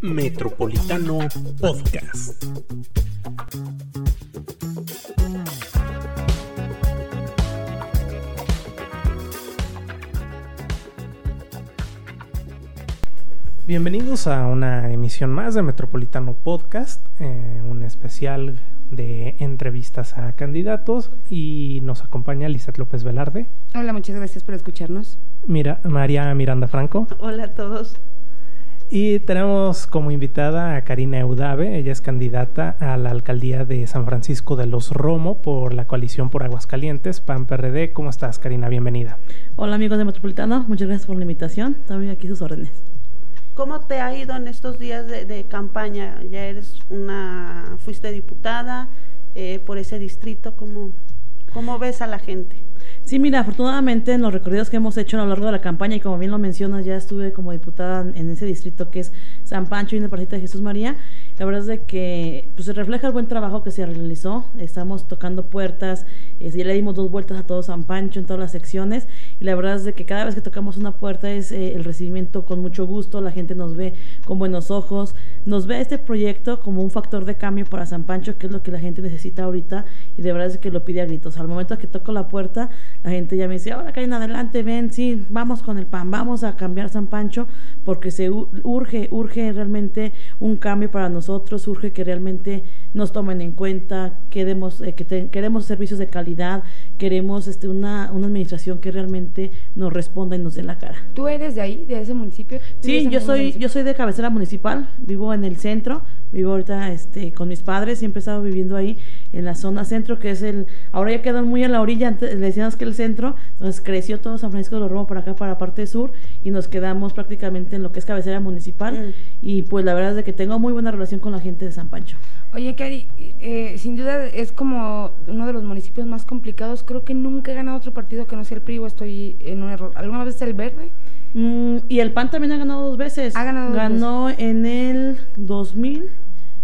Metropolitano Podcast. Bienvenidos a una emisión más de Metropolitano Podcast, eh, un especial de entrevistas a candidatos y nos acompaña Lizeth López Velarde. Hola, muchas gracias por escucharnos. Mira, María Miranda Franco. Hola a todos. Y tenemos como invitada a Karina Eudave, ella es candidata a la alcaldía de San Francisco de los Romo por la coalición por Aguascalientes, PAN PRD. ¿Cómo estás, Karina? Bienvenida. Hola amigos de Metropolitano, muchas gracias por la invitación. También aquí sus órdenes. ¿Cómo te ha ido en estos días de, campaña? Ya eres una, fuiste diputada eh, por ese distrito, ¿cómo, ¿cómo ves a la gente? Sí, mira, afortunadamente en los recorridos que hemos hecho a lo largo de la campaña, y como bien lo mencionas, ya estuve como diputada en ese distrito que es San Pancho y en el Parcita de Jesús María. La verdad es de que pues, se refleja el buen trabajo que se realizó. Estamos tocando puertas, eh, ya le dimos dos vueltas a todo San Pancho en todas las secciones. Y la verdad es de que cada vez que tocamos una puerta es eh, el recibimiento con mucho gusto, la gente nos ve con buenos ojos, nos ve este proyecto como un factor de cambio para San Pancho, que es lo que la gente necesita ahorita, y de verdad es que lo pide a gritos. Al momento que toco la puerta, la gente ya me dice, ahora Karina, adelante, ven, sí, vamos con el pan, vamos a cambiar San Pancho, porque se urge, urge realmente un cambio para nosotros, urge que realmente nos tomen en cuenta, queremos, eh, que queremos servicios de calidad, queremos este, una, una administración que realmente nos responda y nos dé la cara. ¿Tú eres de ahí, de ese municipio? Sí, yo soy, yo soy de cabecera municipal, vivo en el centro, vivo ahorita este, con mis padres, siempre he estado viviendo ahí en la zona centro, que es el, ahora ya quedan muy a la orilla, antes le decíamos que el centro, entonces creció todo San Francisco de los Romos por acá, para la parte sur, y nos quedamos prácticamente en lo que es cabecera municipal, mm. y pues la verdad es de que tengo muy buena relación con la gente de San Pancho. Oye, Cari, eh, sin duda es como uno de los municipios más complicados. Creo que nunca he ganado otro partido que no sea el PRI o estoy en un error. ¿Alguna vez el verde? Mm, y el PAN también ha ganado dos veces. Ha ganado dos Ganó en el 2000,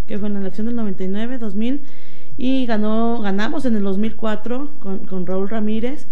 que fue en la elección del 99, 2000, y ganó, ganamos en el 2004 con, con Raúl Ramírez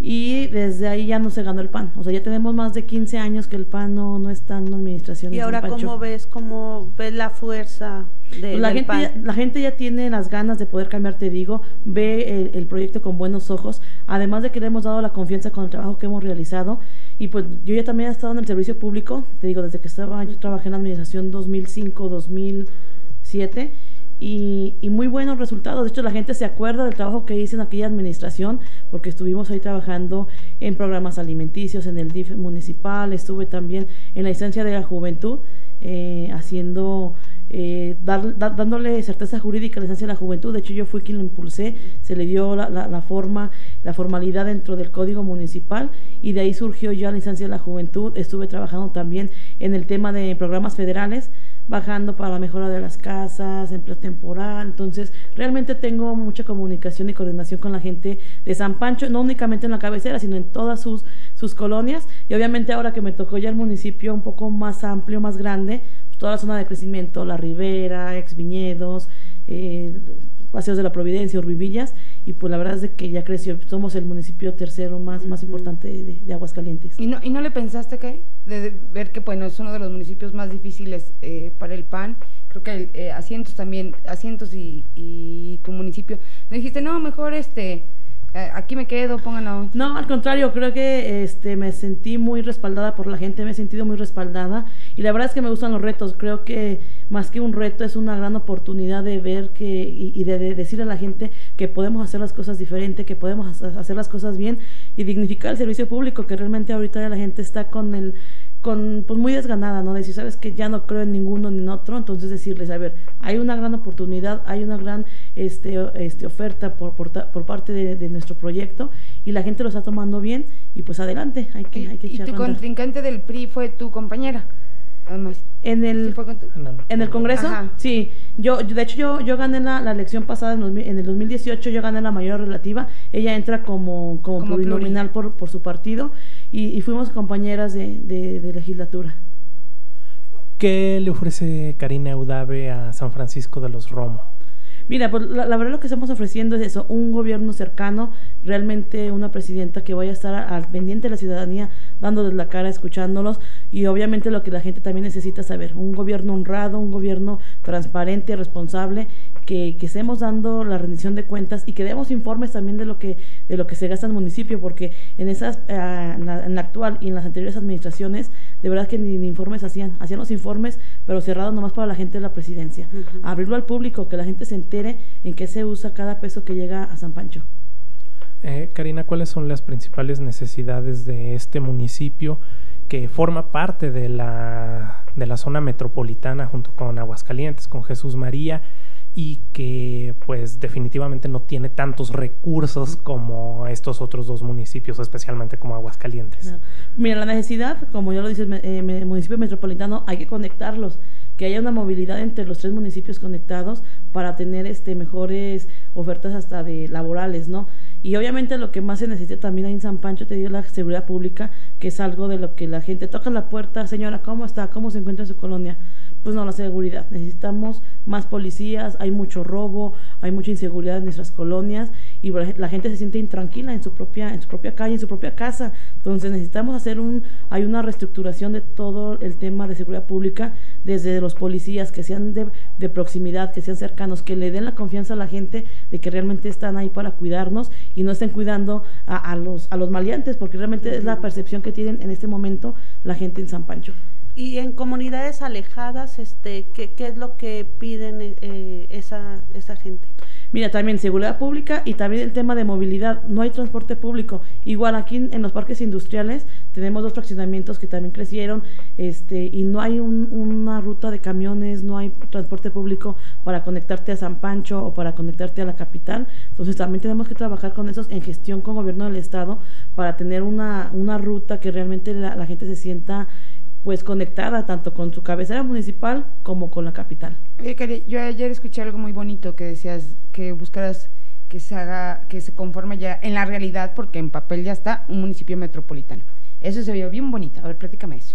y desde ahí ya no se ganó el PAN. O sea, ya tenemos más de 15 años que el PAN no, no está en una administración. ¿Y ahora cómo ves, cómo ves la fuerza de, pues la gente Ya, la gente ya tiene las ganas de poder cambiar, te digo, ve el, proyecto con buenos ojos, además de que le hemos dado la confianza con el trabajo que hemos realizado. Y pues yo ya también he estado en el servicio público, te digo, desde que estaba, yo trabajé en la administración 2005, 2007 y, muy buenos resultados. De hecho, la gente se acuerda del trabajo que hice en aquella administración, porque estuvimos ahí trabajando en programas alimenticios, en el DIF municipal, estuve también en la instancia de la juventud, eh, haciendo, eh, dándole certeza jurídica a la instancia de la juventud. De hecho, yo fui quien lo impulsé, se le dio la, la, forma, la formalidad dentro del código municipal y de ahí surgió ya la instancia de la juventud. Estuve trabajando también en el tema de programas federales bajando para la mejora de las casas, empleo temporal. Entonces, realmente tengo mucha comunicación y coordinación con la gente de San Pancho, no únicamente en la cabecera, sino en todas sus, sus colonias. Y obviamente ahora que me tocó ya el municipio un poco más amplio, más grande, pues toda la zona de crecimiento, la ribera, ex viñedos, eh, Paseos de la Providencia, Urbivillas, y pues la verdad es de que ya creció, somos el municipio tercero más, más importante de, Aguascalientes. ¿Y no, ¿Y no le pensaste que, de, ver que bueno, es uno de los municipios más difíciles eh, para el PAN, creo que eh, asientos también, asientos y, y tu municipio, me dijiste, no, mejor este aquí me quedo, pónganlo. No, al contrario, creo que este me sentí muy respaldada por la gente, me he sentido muy respaldada y la verdad es que me gustan los retos. Creo que más que un reto es una gran oportunidad de ver que y, de, de, decirle a la gente que podemos hacer las cosas diferente, que podemos hacer las cosas bien y dignificar el servicio público, que realmente ahorita la gente está con el con, pues muy desganada, ¿no? Decir, sabes que ya no creo en ninguno ni en otro, entonces decirles, a ver, hay una gran oportunidad, hay una gran este, este, oferta por, por, por parte de, nuestro proyecto y la gente lo está tomando bien y pues adelante, hay que, hay que ¿Y tu contrincante del PRI fue tu compañera? Además. En el, en el Congreso, sí. Yo, de hecho, yo, yo gané la, la elección pasada en, en, el 2018, yo gané la mayoría relativa. Ella entra como, como, plurinominal por, por su partido y, fuimos compañeras de, de, legislatura. ¿Qué le ofrece Karina Eudave a San Francisco de los Romo? Mira, pues la, verdad lo que estamos ofreciendo es eso, un gobierno cercano, realmente una presidenta que vaya a estar al pendiente de la ciudadanía, dándoles la cara, escuchándolos y obviamente lo que la gente también necesita saber, un gobierno honrado, un gobierno transparente, responsable, que, estemos dando la rendición de cuentas y que demos informes también de lo que, de lo que se gasta en el municipio, porque en esas, eh, en, la, actual y en las anteriores administraciones, de verdad que ni, informes hacían, hacían los informes, pero cerrados nomás para la gente de la presidencia. Abrirlo al público, que la gente se entere en qué se usa cada peso que llega a San Pancho. Eh, Karina, ¿cuáles son las principales necesidades de este municipio que forma parte de la, de la zona metropolitana junto con Aguascalientes, con Jesús María? Y que pues definitivamente no tiene tantos recursos como estos otros dos municipios, especialmente como Aguascalientes. Mira, la necesidad, como ya lo dice el eh, municipio metropolitano, hay que conectarlos, que haya una movilidad entre los tres municipios conectados para tener este mejores ofertas hasta de laborales, ¿no? Y obviamente lo que más se necesita también ahí en San Pancho, te digo, la seguridad pública, que es algo de lo que la gente toca la puerta, señora, ¿cómo está? ¿Cómo se encuentra en su colonia? Pues no, la seguridad. Necesitamos más policías, hay mucho robo, hay mucha inseguridad en nuestras colonias y la gente se siente intranquila en su propia, en su propia calle, en su propia casa. Entonces necesitamos hacer un, hay una reestructuración de todo el tema de seguridad pública, desde los policías que sean de, de proximidad, que sean cercanos, que le den la confianza a la gente de que realmente están ahí para cuidarnos y no estén cuidando a, a los, a los maleantes, porque realmente es la percepción que tienen en este momento la gente en San Pancho. Y en comunidades alejadas, este, ¿qué, es lo que piden eh, esa, esa gente? Mira, también seguridad pública y también el tema de movilidad. No hay transporte público. Igual aquí en, los parques industriales tenemos dos fraccionamientos que también crecieron este, y no hay una ruta de camiones, no hay transporte público para conectarte a San Pancho o para conectarte a la capital. Entonces también tenemos que trabajar con esos en gestión con gobierno del estado para tener una, una ruta que realmente la gente se sienta pues conectada tanto con su cabecera municipal como con la capital. Oye, yo ayer escuché algo muy bonito que decías que buscaras que se haga, que se conforme ya en la realidad, porque en papel ya está un municipio metropolitano. Eso se vio bien bonito. A ver, platícame eso.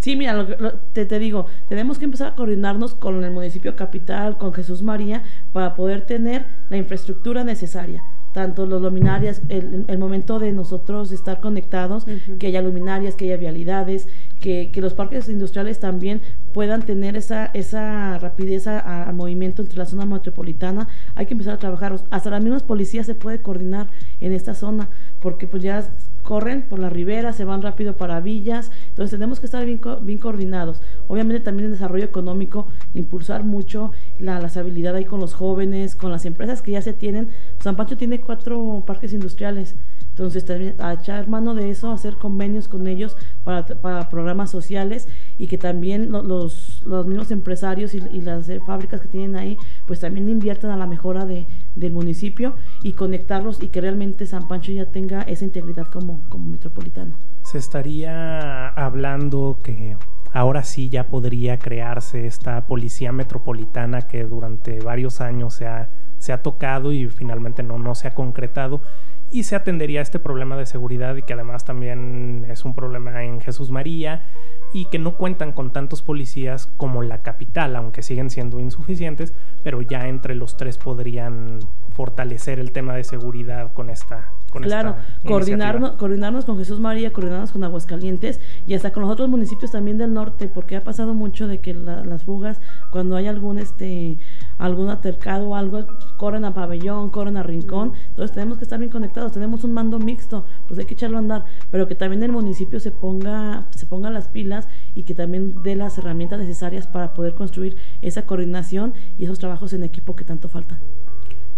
Sí, mira, te, te digo, tenemos que empezar a coordinarnos con el municipio capital, con Jesús María, para poder tener la infraestructura necesaria tanto los luminarias, el, el, momento de nosotros estar conectados, que haya luminarias, que haya vialidades, que, que, los parques industriales también puedan tener esa, esa rapidez al movimiento entre la zona metropolitana. Hay que empezar a trabajar. Hasta las mismas policías se puede coordinar en esta zona, porque pues ya corren por la ribera, se van rápido para villas, entonces tenemos que estar bien, bien coordinados. Obviamente también en desarrollo económico, impulsar mucho la, las habilidades ahí con los jóvenes, con las empresas que ya se tienen. San Pancho tiene cuatro parques industriales, entonces también a echar mano de eso, hacer convenios con ellos para, para programas sociales y que también los, los mismos empresarios y, las eh, fábricas que tienen ahí, pues también inviertan a la mejora de, del municipio y conectarlos y que realmente San Pancho ya tenga esa integridad como, como metropolitano. Se estaría hablando que ahora sí ya podría crearse esta policía metropolitana que durante varios años se ha, se ha tocado y finalmente no, no se ha concretado y se atendería a este problema de seguridad y que además también es un problema en Jesús María y que no cuentan con tantos policías como la capital, aunque siguen siendo insuficientes, pero ya entre los tres podrían fortalecer el tema de seguridad con esta con claro coordinarnos coordinarnos con Jesús María coordinarnos con Aguascalientes y hasta con los otros municipios también del norte porque ha pasado mucho de que las fugas cuando hay algún este algún altercado o algo corren a pabellón corren a rincón entonces tenemos que estar bien conectados tenemos un mando mixto pues hay que echarlo a andar pero que también el municipio se ponga se ponga las pilas y que también dé las herramientas necesarias para poder construir esa coordinación y esos trabajos en equipo que tanto faltan.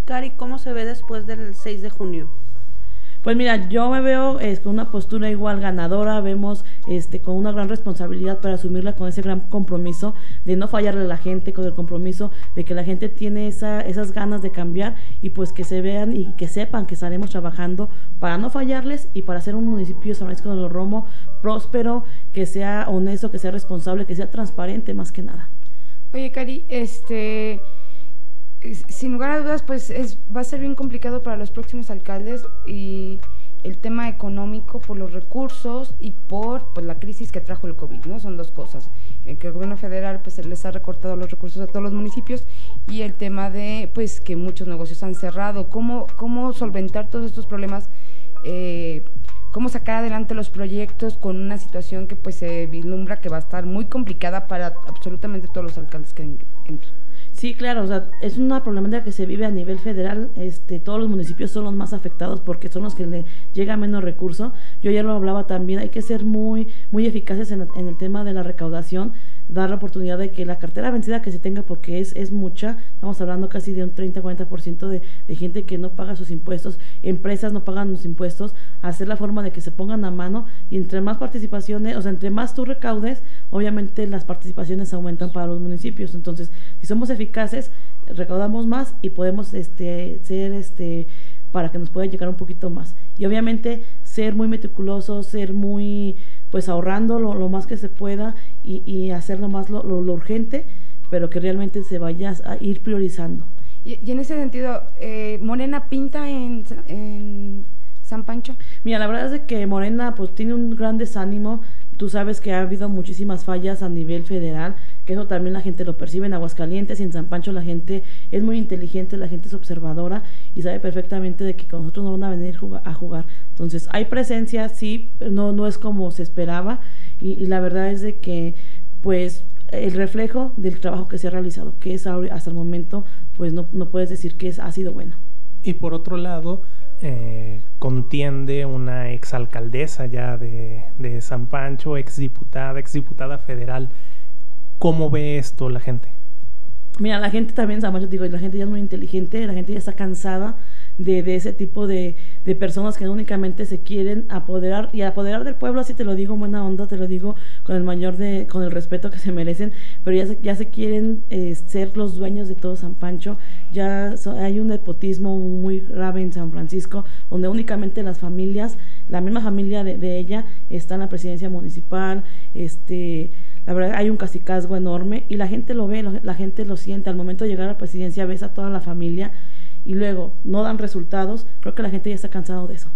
Cari, ¿cómo se ve después del 6 de junio? Pues mira, yo me veo eh, con una postura igual ganadora, vemos este, con una gran responsabilidad para asumirla con ese gran compromiso de no fallarle a la gente, con el compromiso de que la gente tiene esa, esas ganas de cambiar y pues que se vean y que sepan que estaremos trabajando para no fallarles y para hacer un municipio de San Francisco de los Romo próspero, que sea honesto, que sea responsable, que sea transparente más que nada. Oye, Cari, este sin lugar a dudas, pues es, va a ser bien complicado para los próximos alcaldes y, el tema económico, por los recursos y por pues, la crisis que trajo el COVID, ¿no? Son dos cosas. El que el gobierno federal pues les ha recortado los recursos a todos los municipios y el tema de pues que muchos negocios han cerrado. ¿Cómo, cómo solventar todos estos problemas? Eh, cómo sacar adelante los proyectos con una situación que pues se vislumbra que va a estar muy complicada para absolutamente todos los alcaldes que entren. Sí, claro, o sea, es una problemática que se vive a nivel federal. Este, todos los municipios son los más afectados porque son los que le llega menos recurso. Yo ya lo hablaba también, hay que ser muy, muy eficaces en, en el tema de la recaudación dar la oportunidad de que la cartera vencida que se tenga, porque es, es mucha, estamos hablando casi de un 30-40% de, de gente que no paga sus impuestos, empresas no pagan los impuestos, hacer la forma de que se pongan a mano y entre más participaciones, o sea, entre más tú recaudes, obviamente las participaciones aumentan para los municipios. Entonces, si somos eficaces, recaudamos más y podemos este, ser este para que nos pueda llegar un poquito más. Y obviamente ser muy meticulosos, ser muy pues ahorrando lo, más que se pueda y, y hacer lo más lo, urgente, pero que realmente se vaya a ir priorizando. Y, en ese sentido, eh, Morena pinta en, en San Pancho. Mira, la verdad es que Morena pues tiene un gran desánimo. Tú sabes que ha habido muchísimas fallas a nivel federal, que eso también la gente lo percibe en Aguascalientes y en San Pancho la gente es muy inteligente, la gente es observadora y sabe perfectamente de que con nosotros no van a venir a jugar. Entonces, hay presencia, sí, pero no, no es como se esperaba y, la verdad es de que pues el reflejo del trabajo que se ha realizado, que es hasta el momento, pues no, no puedes decir que es, ha sido bueno. Y por otro lado, eh, contiende una exalcaldesa ya de, de San Pancho, exdiputada, exdiputada federal. ¿Cómo ve esto la gente? Mira, la gente también, San Pancho, digo, la gente ya es muy inteligente, la gente ya está cansada de, ese tipo de, de, personas que únicamente se quieren apoderar y apoderar del pueblo, así te lo digo buena onda, te lo digo con el mayor de, con el respeto que se merecen, pero ya se, ya se quieren eh, ser los dueños de todo San Pancho, ya hay un nepotismo muy grave en San Francisco, donde únicamente las familias, la misma familia de, ella está en la presidencia municipal, este la verdad hay un casicazgo enorme y la gente lo ve, la gente lo siente. Al momento de llegar a la presidencia ves a toda la familia y luego no dan resultados, creo que la gente ya está cansado de eso.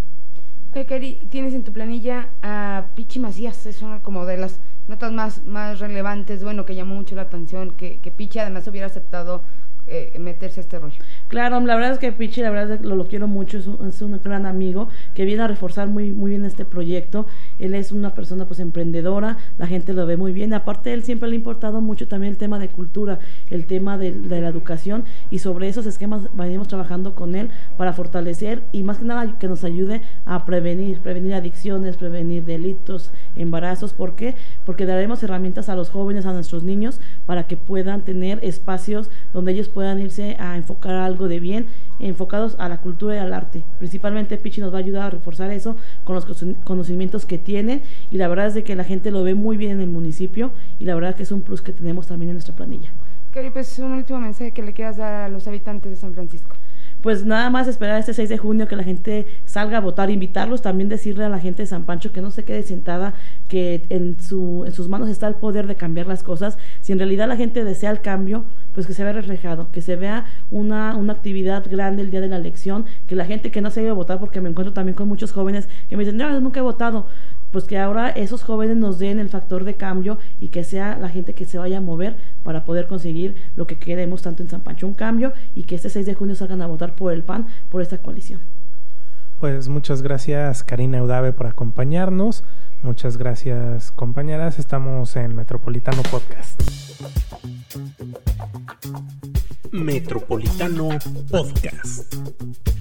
Oye, Kari, tienes en tu planilla a Pichi Macías, es una como de las notas más, más relevantes, bueno, que llamó mucho la atención, que, que Pichi además hubiera aceptado eh, meterse a este rollo. Claro, la verdad es que Pichi, la verdad es que lo, lo quiero mucho, es un, es un, gran amigo que viene a reforzar muy, muy bien este proyecto. Él es una persona pues emprendedora, la gente lo ve muy bien. Aparte, él siempre le ha importado mucho también el tema de cultura, el tema de, de la educación y sobre esos esquemas venimos trabajando con él para fortalecer y más que nada que nos ayude a prevenir, prevenir adicciones, prevenir delitos, embarazos. ¿Por qué? Porque daremos herramientas a los jóvenes, a nuestros niños, para que puedan tener espacios donde ellos puedan irse a enfocar algo de bien, enfocados a la cultura y al arte. Principalmente Pichi nos va a ayudar a reforzar eso con los conocimientos que tiene y la verdad es de que la gente lo ve muy bien en el municipio y la verdad que es un plus que tenemos también en nuestra planilla. Cari, pues un último mensaje que le quieras dar a los habitantes de San Francisco pues nada más esperar este 6 de junio que la gente salga a votar, invitarlos, también decirle a la gente de San Pancho que no se quede sentada, que en, su, en sus manos está el poder de cambiar las cosas. Si en realidad la gente desea el cambio, pues que se vea reflejado, que se vea una, una actividad grande el día de la elección, que la gente que no se ha ido a votar, porque me encuentro también con muchos jóvenes que me dicen, no, nunca he votado, pues que ahora esos jóvenes nos den el factor de cambio y que sea la gente que se vaya a mover para poder conseguir lo que queremos tanto en San Pancho, un cambio y que este 6 de junio salgan a votar por el PAN, por esta coalición. Pues muchas gracias Karina Eudave por acompañarnos. Muchas gracias compañeras. Estamos en Metropolitano Podcast. Metropolitano Podcast.